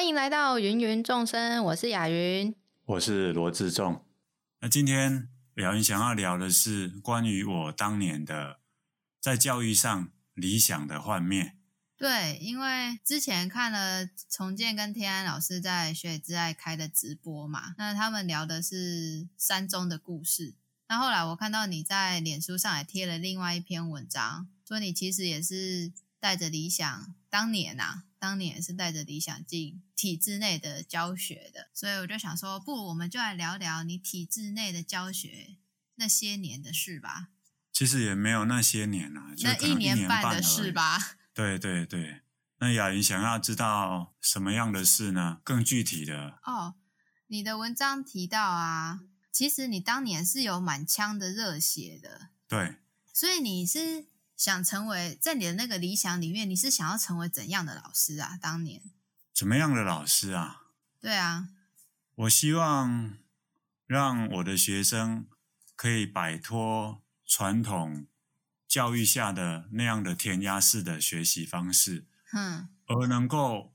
欢迎来到芸芸众生，我是雅云，我是罗志仲。那今天雅云想要聊的是关于我当年的在教育上理想的幻灭。对，因为之前看了重建跟天安老师在学以致爱开的直播嘛，那他们聊的是三中的故事。那后来我看到你在脸书上也贴了另外一篇文章，说你其实也是带着理想，当年呐、啊。当年也是带着理想进体制内的教学的，所以我就想说，不如我们就来聊聊你体制内的教学那些年的事吧。其实也没有那些年啊，那一年半的事吧。对对对，那雅云想要知道什么样的事呢？更具体的哦，你的文章提到啊，其实你当年是有满腔的热血的。对，所以你是。想成为在你的那个理想里面，你是想要成为怎样的老师啊？当年怎么样的老师啊？对啊，我希望让我的学生可以摆脱传统教育下的那样的填鸭式的学习方式，嗯，而能够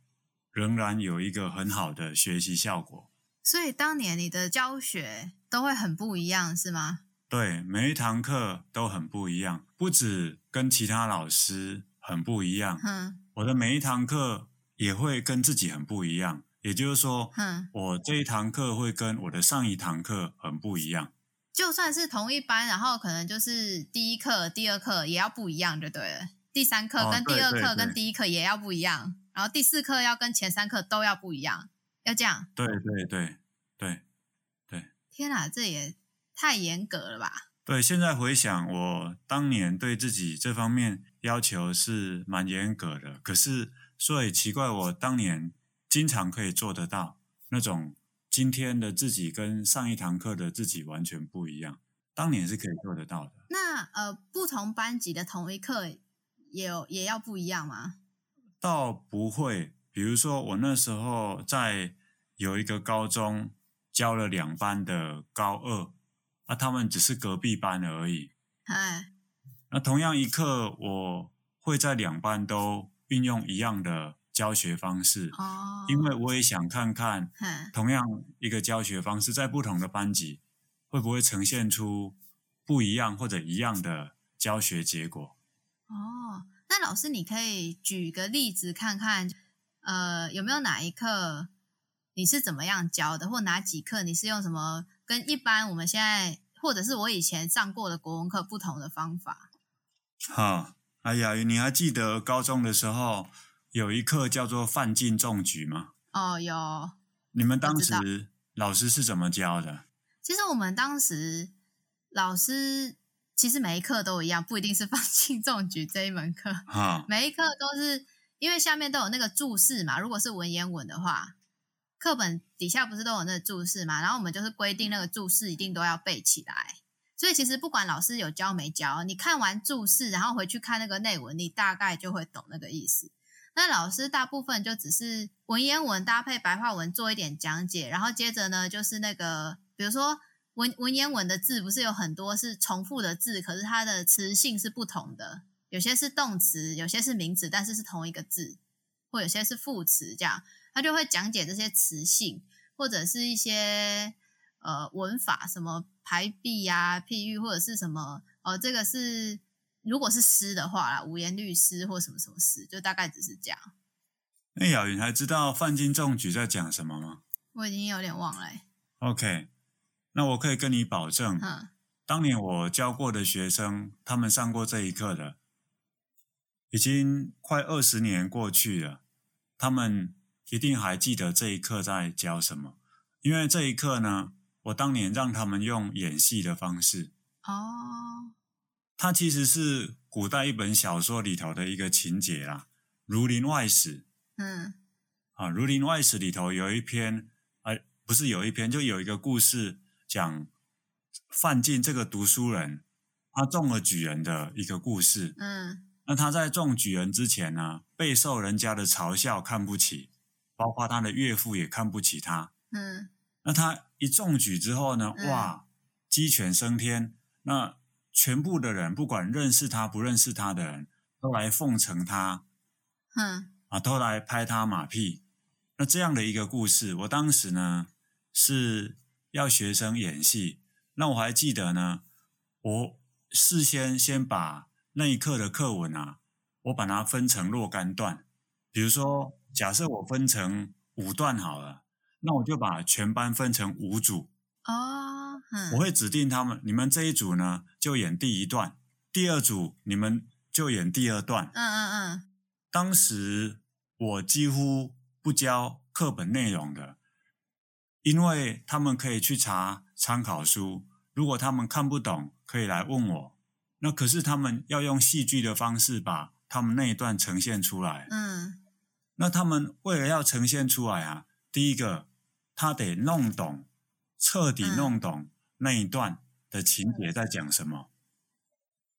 仍然有一个很好的学习效果。所以当年你的教学都会很不一样，是吗？对，每一堂课都很不一样，不止跟其他老师很不一样，嗯，我的每一堂课也会跟自己很不一样。也就是说，嗯，我这一堂课会跟我的上一堂课很不一样。就算是同一班，然后可能就是第一课、第二课也要不一样，就对了。第三课跟第二课跟第一课也要不一样，哦，对对对，然后第四课要跟前三课都要不一样，要这样。对对对对对。天哪，这也。太严格了吧？对，现在回想，我当年对自己这方面要求是蛮严格的。可是所以奇怪，我当年经常可以做得到那种今天的自己跟上一堂课的自己完全不一样。当年是可以做得到的。那呃，不同班级的同一课也有也要不一样吗？倒不会。比如说，我那时候在有一个高中教了两班的高二。啊，他们只是隔壁班而已。哎，那同样一课，我会在两班都运用一样的教学方式。哦，因为我也想看看，同样一个教学方式在不同的班级会不会呈现出不一样或者一样的教学结果。哦，那老师，你可以举个例子看看，呃，有没有哪一课你是怎么样教的，或哪几课你是用什么？跟一般我们现在，或者是我以前上过的国文课不同的方法。好，哎呀，你还记得高中的时候有一课叫做范进中举吗？哦，有。你们当时老师是怎么教的？其实我们当时老师其实每一课都一样，不一定是 范进中举这一门课。哈，每一课都是因为下面都有那个注释嘛，如果是文言文的话。课本底下不是都有那个注释嘛？然后我们就是规定那个注释一定都要背起来。所以其实不管老师有教没教，你看完注释，然后回去看那个内文，你大概就会懂那个意思。那老师大部分就只是文言文搭配白话文做一点讲解，然后接着呢就是那个，比如说文文言文的字不是有很多是重复的字，可是它的词性是不同的，有些是动词，有些是名词，但是是同一个字，或有些是副词这样。他就会讲解这些词性，或者是一些呃文法，什么排比呀、譬喻，或者是什么哦，这个是如果是诗的话啦，五言律诗或什么什么诗，就大概只是这样。那雅云还知道范进中举在讲什么吗？我已经有点忘了。OK，那我可以跟你保证，嗯，当年我教过的学生，他们上过这一课的，已经快二十年过去了，他们。一定还记得这一课在教什么，因为这一课呢，我当年让他们用演戏的方式。哦，它其实是古代一本小说里头的一个情节啦，《儒林外史》。嗯，啊，《儒林外史》里头有一篇，呃，不是有一篇，就有一个故事讲范进这个读书人，他中了举人的一个故事。嗯，那他在中举人之前呢，备受人家的嘲笑，看不起。包括他的岳父也看不起他，嗯，那他一中举之后呢，嗯、哇，鸡犬升天，那全部的人，不管认识他不认识他的人，都来奉承他，嗯，啊，都来拍他马屁，那这样的一个故事，我当时呢是要学生演戏，那我还记得呢，我事先先把那一课的课文啊，我把它分成若干段，比如说，假设我分成五段好了，那我就把全班分成五组。哦，嗯，我会指定他们，你们这一组呢就演第一段，第二组你们就演第二段。嗯嗯嗯。当时我几乎不教课本内容的，因为他们可以去查参考书，如果他们看不懂，可以来问我。那可是他们要用戏剧的方式把他们那一段呈现出来。嗯。那他们为了要呈现出来啊，第一个他得弄懂。彻底弄懂那一段的情节在讲什么。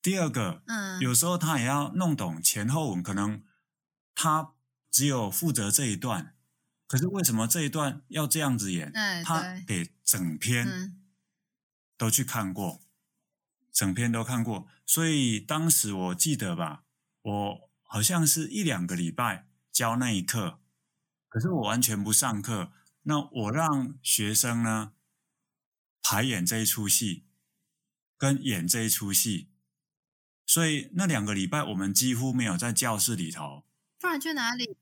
第二个，嗯，有时候他也要弄懂前后文，可能他只有负责这一段，可是为什么这一段要这样子演？他得整篇都去看过，整篇都看过。所以当时我记得吧，我好像是一两个礼拜教那一课，可是我完全不上课。那我让学生呢，排演这一出戏，跟演这一出戏，所以那两个礼拜我们几乎没有在教室里头。不然去哪里？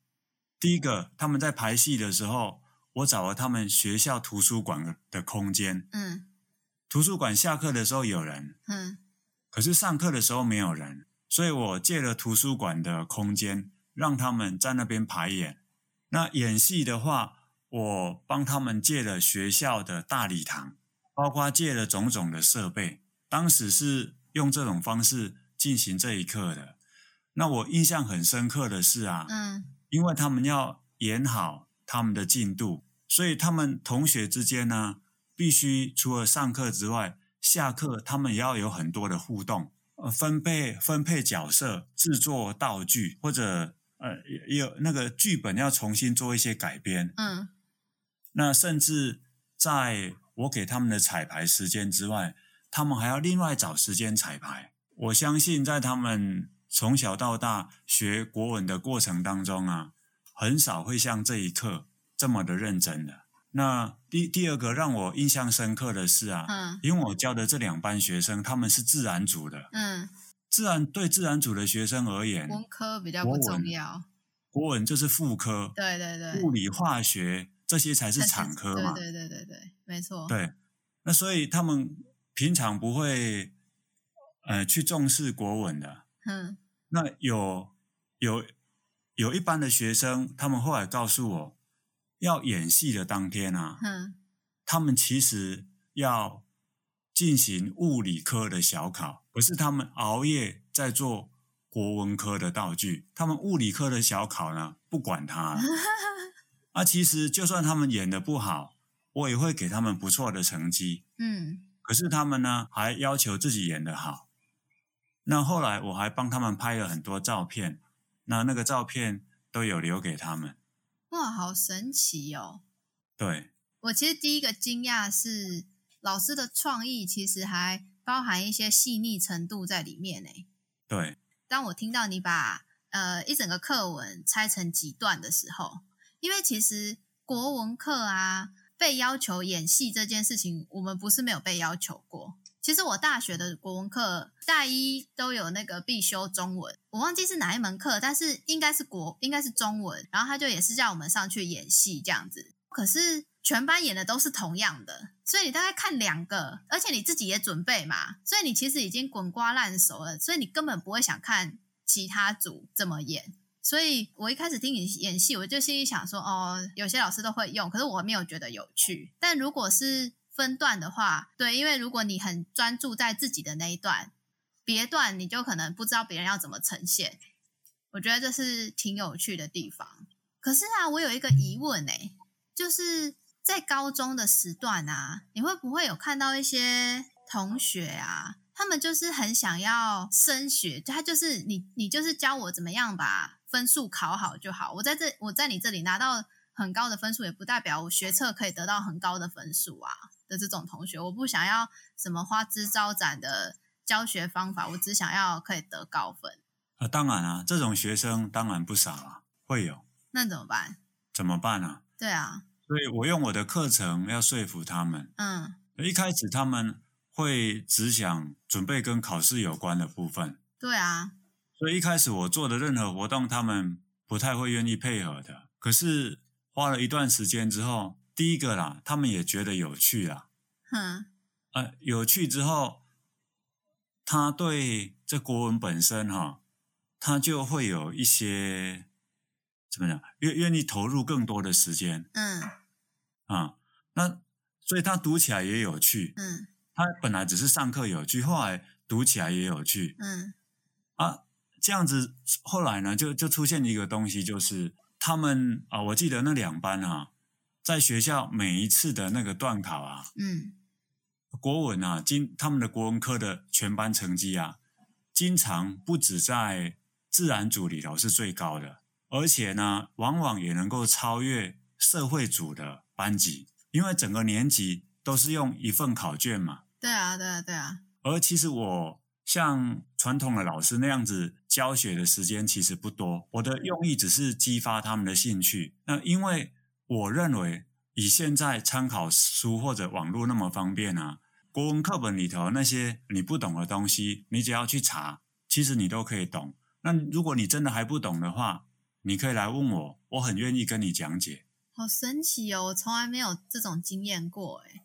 第一个，他们在排戏的时候，我找了他们学校图书馆的空间。嗯，图书馆下课的时候有人，嗯，可是上课的时候没有人，所以我借了图书馆的空间，让他们在那边排演。那演戏的话，我帮他们借了学校的大礼堂。包括借了种种的设备，当时是用这种方式进行这一课的。那我印象很深刻的是啊，嗯，因为他们要演好他们的进度，所以他们同学之间呢，必须除了上课之外，下课他们也要有很多的互动，呃，分配分配角色，制作道具，或者呃，有那个剧本要重新做一些改编，嗯，那甚至在。我给他们的彩排时间之外，他们还要另外找时间彩排。我相信在他们从小到大学国文的过程当中啊，很少会像这一刻这么的认真的。那第第二个让我印象深刻的是啊，嗯，因为我教的这两班学生他们是自然组的，嗯，自然对自然组的学生而言，文科比较不重要，国文就是副科，对对对，物理化学。这些才是产科嘛？对对对对对，没错。对，那所以他们平常不会呃去重视国文的。嗯。那有有有一班的学生，他们后来告诉我，要演戏的当天啊，嗯，他们其实要进行物理科的小考，不是他们熬夜在做国文科的道具。他们物理科的小考呢，不管他。啊，其实就算他们演的不好，我也会给他们不错的成绩。嗯，可是他们呢，还要求自己演的好。那后来我还帮他们拍了很多照片，那那个照片都有留给他们。哇，好神奇哦！对，我其实第一个惊讶是老师的创意，其实还包含一些细腻程度在里面呢。对，当我听到你把呃一整个课文拆成几段的时候。因为其实国文课啊，被要求演戏这件事情，我们不是没有被要求过。其实我大学的国文课大一都有那个必修中文，我忘记是哪一门课，但是应该是国，应该是中文。然后他就也是叫我们上去演戏这样子。可是全班演的都是同样的，所以你大概看两个，而且你自己也准备嘛，所以你其实已经滚瓜烂熟了，所以你根本不会想看其他组怎么演。所以我一开始听你演戏，我就心里想说，哦，有些老师都会用，可是我没有觉得有趣。但如果是分段的话，对，因为如果你很专注在自己的那一段，别段你就可能不知道别人要怎么呈现。我觉得这是挺有趣的地方。可是啊，我有一个疑问诶，就是在高中的时段啊，你会不会有看到一些同学啊，他们就是很想要升学，他就是你，你就是教我怎么样把。分数考好就好，我在这，我在你这里拿到很高的分数，也不代表我学测可以得到很高的分数啊的这种同学，我不想要什么花枝招展的教学方法，我只想要可以得高分。啊，当然啊，这种学生当然不少啊，会有。那怎么办？怎么办啊？对啊。所以我用我的课程要说服他们。嗯。一开始他们会只想准备跟考试有关的部分。对啊。所以一开始我做的任何活动，他们不太会愿意配合的。可是花了一段时间之后，第一个啦，他们也觉得有趣啦。嗯。呃，有趣之后，他对这国文本身哈，他就会有一些怎么讲，愿愿意投入更多的时间。嗯。啊，那所以他读起来也有趣。嗯。他本来只是上课有趣，后来读起来也有趣。嗯。啊。这样子，后来呢，就就出现一个东西，就是他们啊，我记得那两班啊，在学校每一次的那个段考啊，嗯，国文啊，经他们的国文科的全班成绩啊，经常不止在自然组里头是最高的，而且呢，往往也能够超越社会组的班级，因为整个年级都是用一份考卷嘛。对啊，对啊，对啊。而其实我。像传统的老师那样子教学的时间其实不多，我的用意只是激发他们的兴趣。那因为我认为以现在参考书或者网络那么方便啊，国文课本里头那些你不懂的东西，你只要去查，其实你都可以懂。那如果你真的还不懂的话，你可以来问我，我很愿意跟你讲解。好神奇哦，我从来没有这种经验过诶，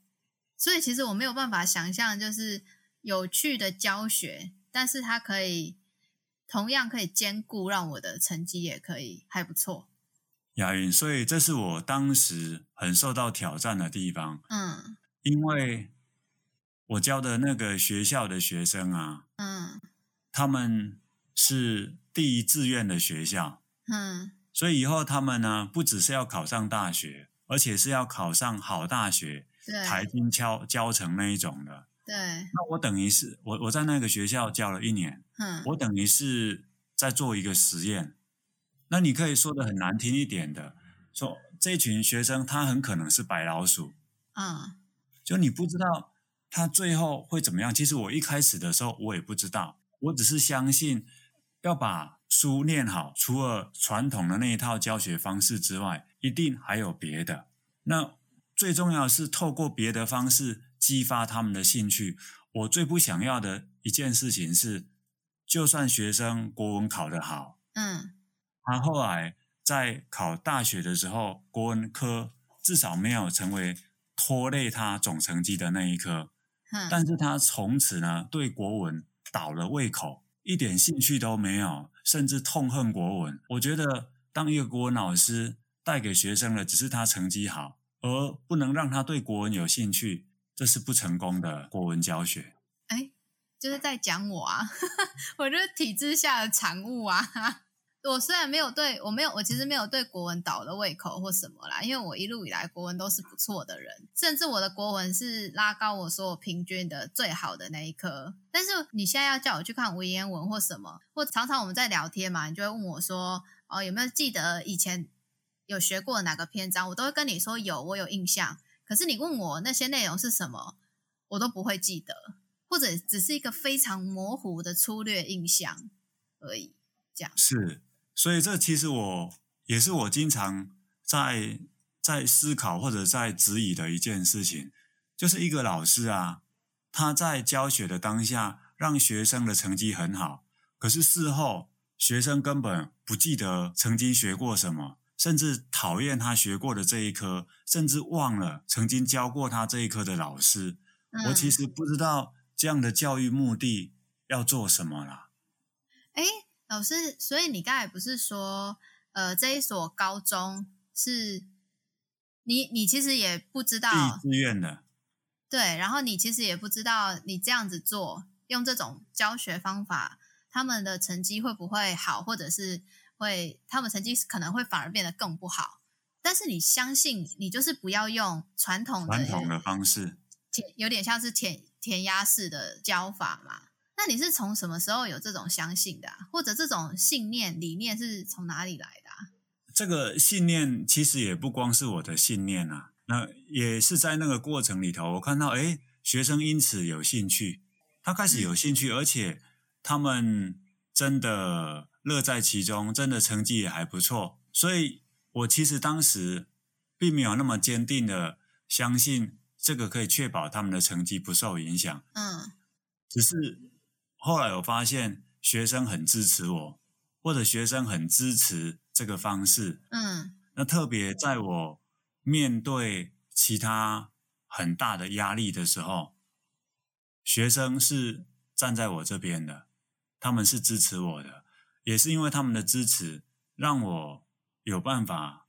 所以其实我没有办法想象，就是。有趣的教学，但是它可以同样可以兼顾让我的成绩也可以还不错。雅云，所以这是我当时很受到挑战的地方。嗯，因为我教的那个学校的学生啊，嗯，他们是第一志愿的学校，嗯，所以以后他们呢，不只是要考上大学，而且是要考上好大学，对，台金教教成那一种的。对，那我等于是我我在那个学校教了一年，嗯，我等于是在做一个实验。那你可以说的很难听一点的，说这群学生他很可能是白老鼠，嗯，就你不知道他最后会怎么样。其实我一开始的时候我也不知道，我只是相信要把书念好，除了传统的那一套教学方式之外，一定还有别的。那最重要的是透过别的方式。激发他们的兴趣。我最不想要的一件事情是，就算学生国文考得好，嗯，他后来在考大学的时候，国文科至少没有成为拖累他总成绩的那一科。嗯，但是他从此呢，对国文倒了胃口，一点兴趣都没有，甚至痛恨国文。我觉得，当一个国文老师带给学生的只是他成绩好，而不能让他对国文有兴趣。这是不成功的国文教学。哎，就是在讲我啊，我就是体制下的产物啊。我虽然没有对我没有，我其实没有对国文倒了胃口或什么啦，因为我一路以来国文都是不错的人，甚至我的国文是拉高我所有平均的最好的那一科。但是你现在要叫我去看文言文或什么，或常常我们在聊天嘛，你就会问我说：“哦，有没有记得以前有学过哪个篇章？”我都会跟你说有，我有印象。可是你问我那些内容是什么，我都不会记得，或者只是一个非常模糊的粗略印象而已。这样是，所以这其实我也是我经常在在思考或者在质疑的一件事情，就是一个老师啊，他在教学的当下让学生的成绩很好，可是事后学生根本不记得曾经学过什么。甚至讨厌他学过的这一科，甚至忘了曾经教过他这一科的老师。嗯。我其实不知道这样的教育目的要做什么啦。哎，老师，所以你刚才不是说，呃，这一所高中是你，你其实也不知道。第一志愿的。对，然后你其实也不知道，你这样子做，用这种教学方法，他们的成绩会不会好，或者是？会，他们成绩可能会反而变得更不好。但是你相信，你就是不要用传统的传统的方式，填有点像是填填鸭式的教法嘛？那你是从什么时候有这种相信的啊？或者这种信念理念是从哪里来的啊？这个信念其实也不光是我的信念啊，那也是在那个过程里头，我看到诶，学生因此有兴趣，他开始有兴趣，嗯，而且他们真的。乐在其中，真的成绩也还不错，所以我其实当时并没有那么坚定的相信这个可以确保他们的成绩不受影响。嗯，只是后来我发现学生很支持我，或者学生很支持这个方式。嗯，那特别在我面对其他很大的压力的时候，学生是站在我这边的，他们是支持我的，也是因为他们的支持，让我有办法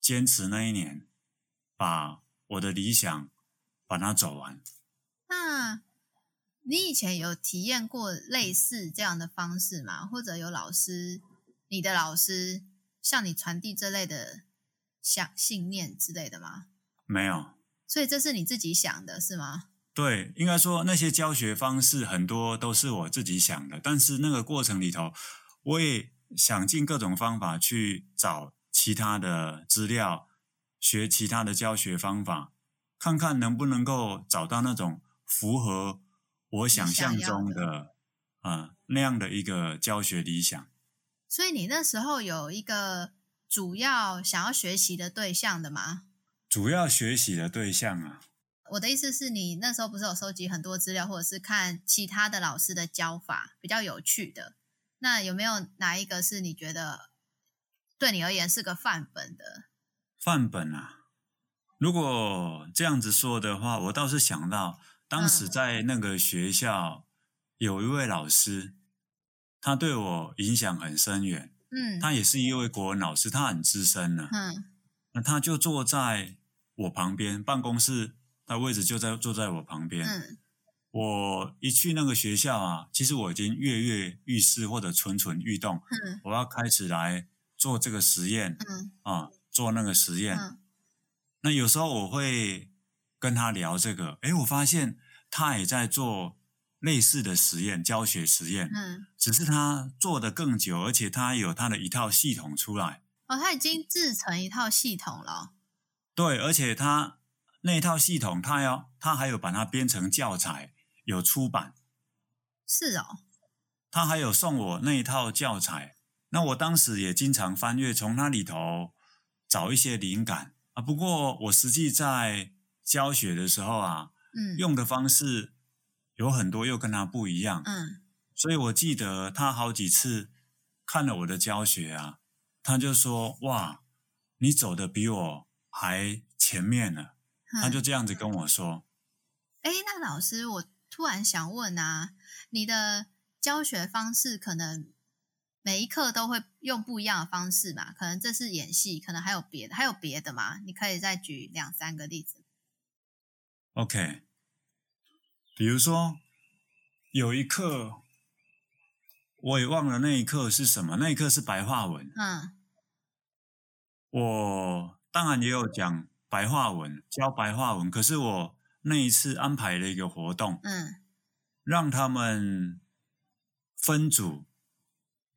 坚持那一年，把我的理想把它走完。那你以前有体验过类似这样的方式吗？或者有老师，你的老师向你传递这类的想信念之类的吗？没有。所以这是你自己想的，是吗？对，应该说那些教学方式很多都是我自己想的，但是那个过程里头，我也想尽各种方法去找其他的资料，学其他的教学方法，看看能不能够找到那种符合我想象中的啊、呃、那样的一个教学理想。所以你那时候有一个主要想要学习的对象的吗？主要学习的对象啊。我的意思是你那时候不是有收集很多资料，或者是看其他的老师的教法比较有趣的？那有没有哪一个是你觉得对你而言是个范本的？范本啊，如果这样子说的话，我倒是想到当时在那个学校有一位老师，他对我影响很深远。嗯，他也是一位国文老师，他很资深了。嗯，那他就坐在我旁边办公室。他位置就在坐在我旁边。嗯，我一去那个学校啊，其实我已经跃跃欲试或者蠢蠢欲动。嗯，我要开始来做这个实验。嗯，啊，做那个实验。嗯，那有时候我会跟他聊这个，诶，我发现他也在做类似的实验，教学实验。嗯，只是他做的更久，而且他有他的一套系统出来。哦，他已经制成一套系统了。对，而且他。那一套系统，他要他还有把它编成教材，有出版。是哦，他还有送我那一套教材，那我当时也经常翻阅，从那里头找一些灵感啊。不过我实际在教学的时候啊，嗯，用的方式有很多又跟他不一样，嗯，所以我记得他好几次看了我的教学啊，他就说：“哇，你走的比我还前面呢。”他就这样子跟我说：“哎，那老师，我突然想问啊，你的教学方式可能每一课都会用不一样的方式嘛？可能这是演戏，可能还有别的，还有别的吗？你可以再举两三个例子。OK，比如说有一课，我也忘了那一课是什么，那一课是白话文。嗯，我当然也有讲。”白话文教白话文，可是我那一次安排了一个活动，嗯，让他们分组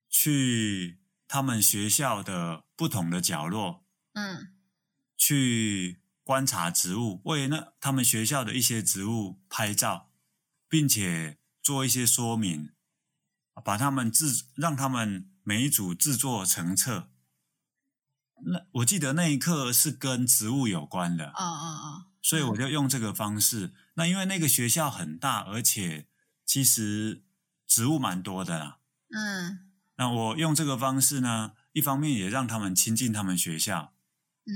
去他们学校的不同的角落，嗯，去观察植物，为那他们学校的一些植物拍照，并且做一些说明，把他们制，让他们每一组制作成册。那我记得那一刻是跟植物有关的，哦哦哦，所以我就用这个方式。那因为那个学校很大，而且其实植物蛮多的啦。嗯，那我用这个方式呢，一方面也让他们亲近他们学校，嗯，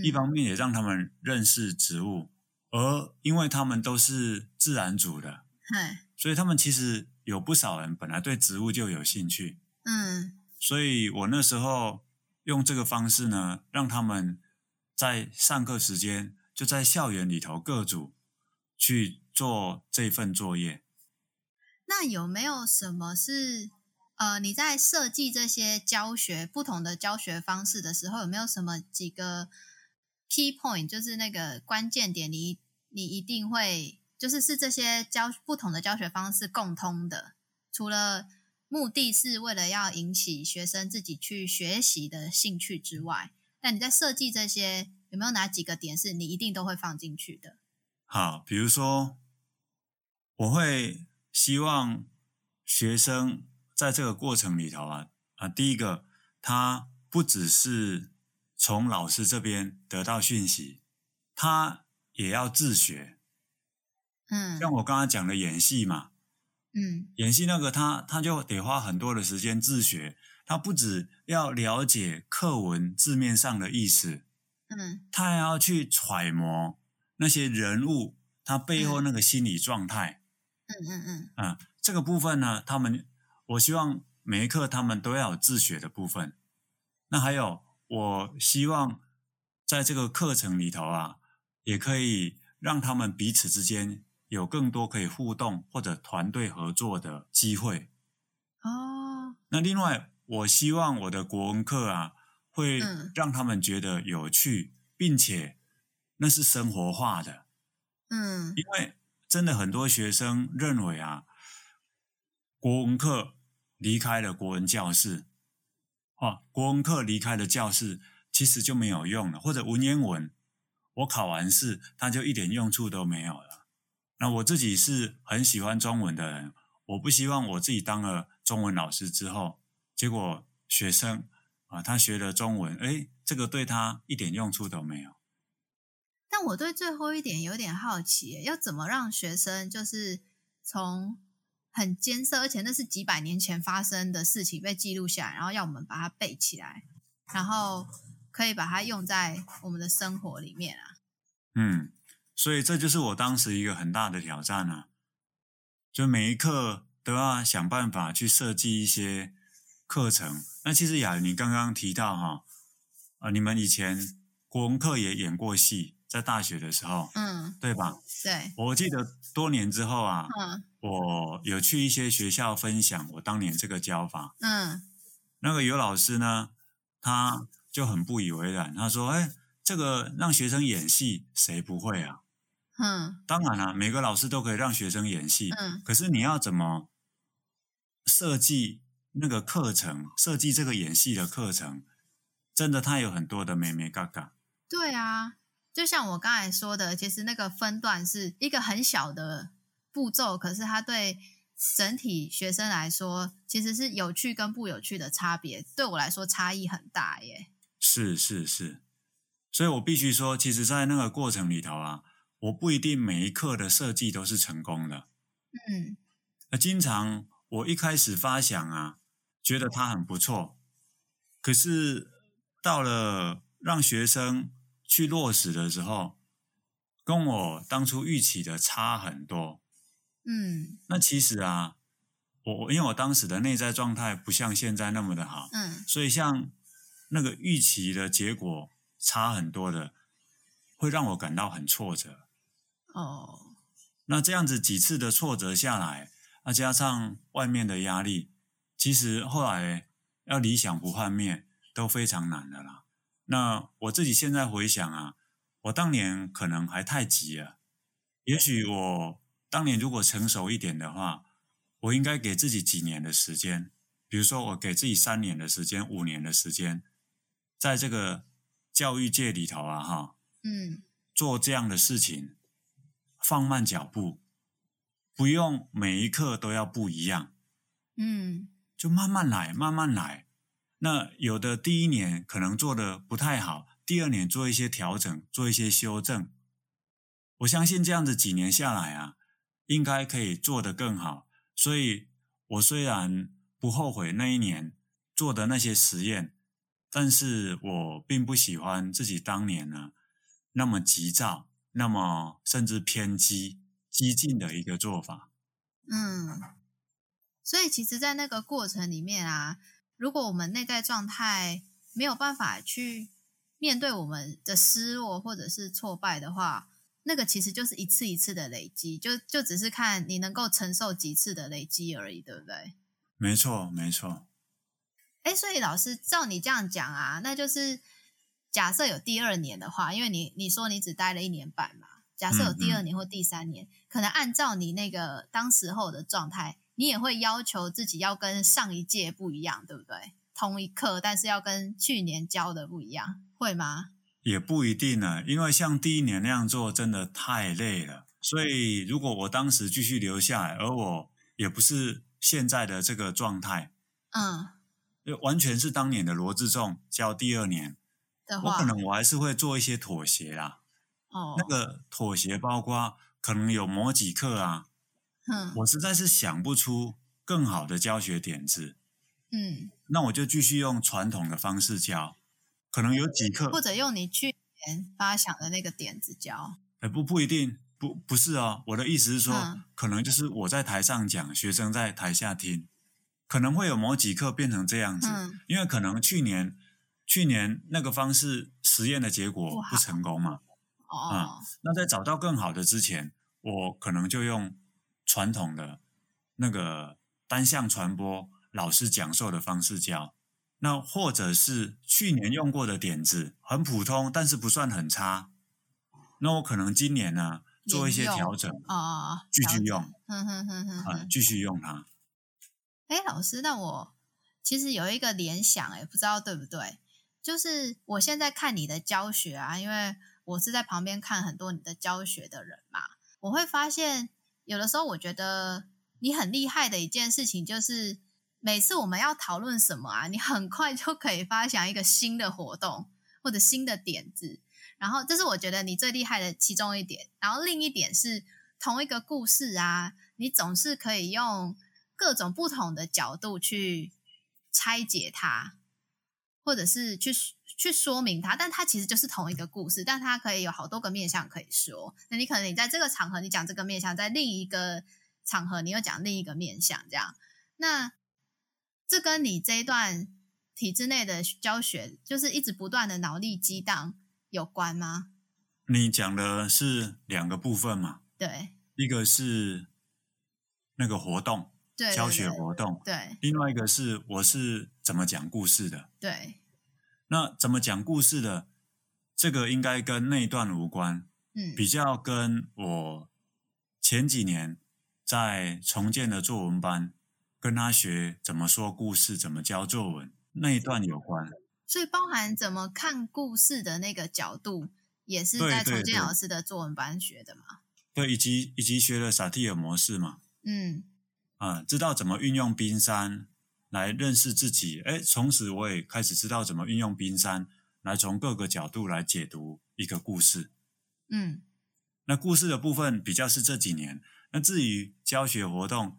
一方面也让他们认识植物。而因为他们都是自然组的，嘿，所以他们其实有不少人本来对植物就有兴趣。嗯，所以我那时候。用这个方式呢，让他们在上课时间就在校园里头各组去做这份作业。那有没有什么是呃，你在设计这些教学不同的教学方式的时候，有没有什么几个 key point，就是那个关键点你，你一定会就是是这些教不同的教学方式共通的，除了。目的是为了要引起学生自己去学习的兴趣之外，那你在设计这些有没有哪几个点是你一定都会放进去的？好，比如说，我会希望学生在这个过程里头啊啊，第一个，他不只是从老师这边得到讯息，他也要自学。嗯，像我刚刚讲的演戏嘛，嗯，演戏那个他他就得花很多的时间自学，他不只要了解课文字面上的意思，嗯，他还要去揣摩那些人物他背后那个心理状态。嗯嗯嗯，啊，这个部分呢，他们我希望每一课他们都要有自学的部分。那还有，我希望在这个课程里头啊，也可以让他们彼此之间有更多可以互动或者团队合作的机会。哦，那另外，我希望我的国文课啊，会嗯让他们觉得有趣，并且那是生活化的。嗯因为真的很多学生认为啊，国文课离开了国文教室，啊，国文课离开了教室，其实就没有用了。或者文言文，我考完试，它就一点用处都没有了。那我自己是很喜欢中文的人，我不希望我自己当了中文老师之后，结果学生啊，他学了中文，诶，这个对他一点用处都没有。但我对最后一点有点好奇，要怎么让学生就是从很艰涩，而且那是几百年前发生的事情被记录下来，然后要我们把它背起来，然后可以把它用在我们的生活里面啊。嗯，所以这就是我当时一个很大的挑战啊，就每一课都要想办法去设计一些课程。那其实雅，你刚刚提到哈，啊，你们以前国文课也演过戏。在大学的时候，嗯，对吧？对，我记得多年之后啊，嗯我有去一些学校分享我当年这个教法。嗯那个有老师呢，他就很不以为然，他说：“哎，这个让学生演戏，谁不会啊？嗯当然了、啊，每个老师都可以让学生演戏，嗯可是你要怎么设计那个课程，设计这个演戏的课程，真的他有很多的美眉嘎嘎。对啊。就像我刚才说的，其实那个分段是一个很小的步骤，可是它对整体学生来说，其实是有趣跟不有趣的差别。对我来说，差异很大耶。是是是，所以我必须说，其实，在那个过程里头啊，我不一定每一课的设计都是成功的。嗯，那经常我一开始发想啊，觉得它很不错，可是到了让学生去落实的时候，跟我当初预期的差很多。嗯，那其实啊，我我因为我当时的内在状态不像现在那么的好，嗯，所以像那个预期的结果差很多的，会让我感到很挫折。哦，那这样子几次的挫折下来，那加上外面的压力，其实后来要理想不幻灭都非常难的啦。那我自己现在回想啊，我当年可能还太急了。也许我当年如果成熟一点的话，我应该给自己几年的时间，比如说我给自己三年的时间、五年的时间，在这个教育界里头啊，哈，嗯，做这样的事情，放慢脚步，不用每一刻都要不一样，嗯，就慢慢来，慢慢来。那有的第一年可能做的不太好，第二年做一些调整，做一些修正。我相信这样子几年下来啊，应该可以做得更好。所以，我虽然不后悔那一年做的那些实验，但是我并不喜欢自己当年呢那么急躁，那么甚至偏激、激进的一个做法。嗯，所以其实，在那个过程里面啊。如果我们内在状态没有办法去面对我们的失落或者是挫败的话，那个其实就是一次一次的累积，就就只是看你能够承受几次的累积而已，对不对？没错，没错。哎，所以老师照你这样讲啊，那就是假设有第二年的话，因为你你说你只待了一年半嘛，假设有第二年或第三年，嗯嗯，可能按照你那个当时候的状态。你也会要求自己要跟上一届不一样，对不对？同一课，但是要跟去年教的不一样，会吗？也不一定呢，因为像第一年那样做真的太累了。所以如果我当时继续留下来，而我也不是现在的这个状态，嗯，完全是当年的罗志仲教第二年的话，我可能我还是会做一些妥协啦。哦，那个妥协包括可能有某几课啊，嗯，我实在是想不出更好的教学点子，嗯，那我就继续用传统的方式教，可能有几课或者用你去年发想的那个点子教，哎，不不一定，不不是哦，我的意思是说，嗯。可能就是我在台上讲，学生在台下听，可能会有某几课变成这样子，嗯。因为可能去年去年那个方式实验的结果不成功嘛。哦，那在找到更好的之前，我可能就用传统的那个单向传播老师讲授的方式教。那或者是去年用过的点子很普通，但是不算很差。那我可能今年呢做一些调整，哦，继续用，哼哼哼哼啊、哼，继续用它。哎，老师，那我其实有一个联想，哎，不知道对不对？就是我现在看你的教学啊，因为我是在旁边看很多你的教学的人嘛，我会发现有的时候我觉得你很厉害的一件事情，就是每次我们要讨论什么啊，你很快就可以发想一个新的活动或者新的点子，然后这是我觉得你最厉害的其中一点。然后另一点是同一个故事啊，你总是可以用各种不同的角度去拆解它，或者是去去说明它，但它其实就是同一个故事，但它可以有好多个面向可以说。那你可能你在这个场合你讲这个面向，在另一个场合你又讲另一个面向，这样。那这跟你这一段体制内的教学，就是一直不断的脑力激荡有关吗？你讲的是两个部分嘛？对，一个是那个活动，对，教学活动，对，另外一个是我是怎么讲故事的。对，那怎么讲故事的，这个应该跟那一段无关，嗯，比较跟我前几年在重建的作文班，跟他学怎么说故事、怎么教作文那一段有关。所以包含怎么看故事的那个角度，也是在重建老师的作文班学的嘛？对，以及以及学了萨提尔模式嘛。嗯，啊，知道怎么运用冰山来认识自己。哎，从此我也开始知道怎么运用冰山来从各个角度来解读一个故事。嗯，那故事的部分比较是这几年。那至于教学活动，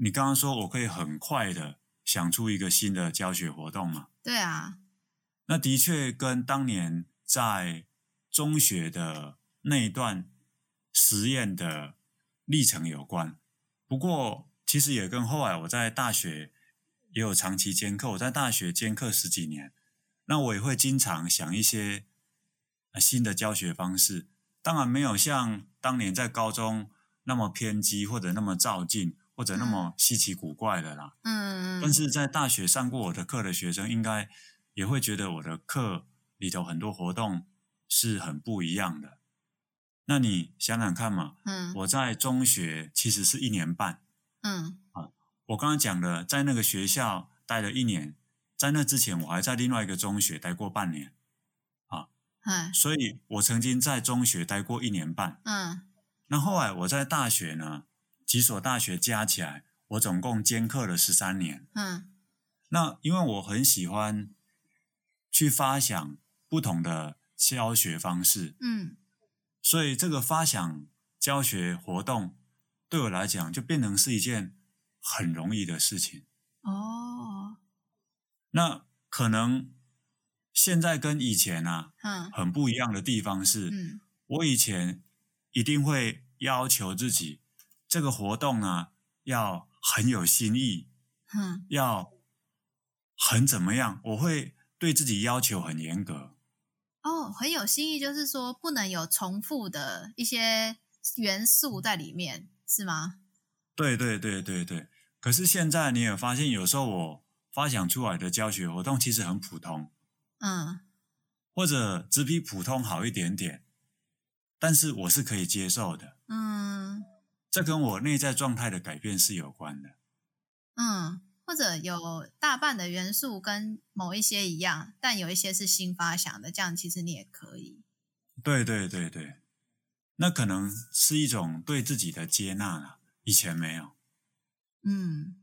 你刚刚说我可以很快的想出一个新的教学活动嘛？对啊。那的确跟当年在中学的那一段实验的历程有关。不过，其实也跟后来我在大学也有长期兼课，我在大学兼课十几年，那我也会经常想一些新的教学方式。当然没有像当年在高中那么偏激，或者那么照进，或者那么稀奇古怪的啦。嗯，但是在大学上过我的课的学生，应该也会觉得我的课里头很多活动是很不一样的。那你想想看嘛，嗯，我在中学其实是一年半，嗯，啊，我刚刚讲的，在那个学校待了一年，在那之前我还在另外一个中学待过半年，啊，嗯，所以我曾经在中学待过一年半，嗯，那后来我在大学呢，几所大学加起来，我总共兼课了十三年，嗯，那因为我很喜欢去发想不同的教学方式，嗯。所以这个发想教学活动对我来讲就变成是一件很容易的事情。哦，那可能现在跟以前啊，嗯，很不一样的地方是，嗯，我以前一定会要求自己这个活动啊要很有新意，嗯，要很怎么样，我会对自己要求很严格。哦，很有新意，就是说不能有重复的一些元素在里面，是吗？对对对对对。可是现在你也发现，有时候我发想出来的教学活动其实很普通，嗯，或者只比普通好一点点，但是我是可以接受的。嗯，这跟我内在状态的改变是有关的。嗯。或者有大半的元素跟某一些一样，但有一些是新发想的，这样其实你也可以。对对对对，那可能是一种对自己的接纳了，以前没有。嗯，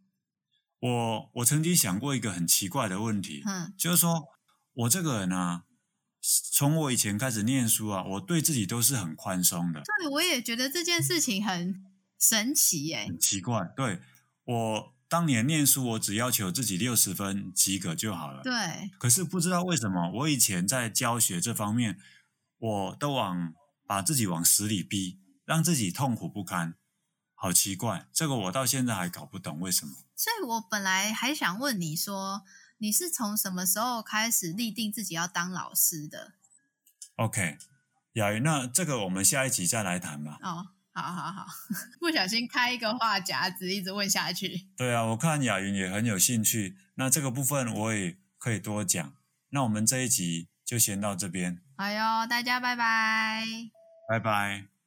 我我曾经想过一个很奇怪的问题，嗯，就是说我这个人呢、啊，从我以前开始念书啊，我对自己都是很宽松的。对，我也觉得这件事情很神奇耶，很奇怪。对，我当年念书，我只要求自己六十分及格就好了。对。可是不知道为什么，我以前在教学这方面，我都往把自己往死里逼，让自己痛苦不堪。好奇怪，这个我到现在还搞不懂为什么。所以我本来还想问你说，你是从什么时候开始立定自己要当老师的？OK，雅云，那这个我们下一集再来谈吧。哦，好好好，不小心开一个话匣子，一直问下去。对啊，我看雅云也很有兴趣，那这个部分我也可以多讲。那我们这一集就先到这边。哎呦，大家拜拜，拜拜。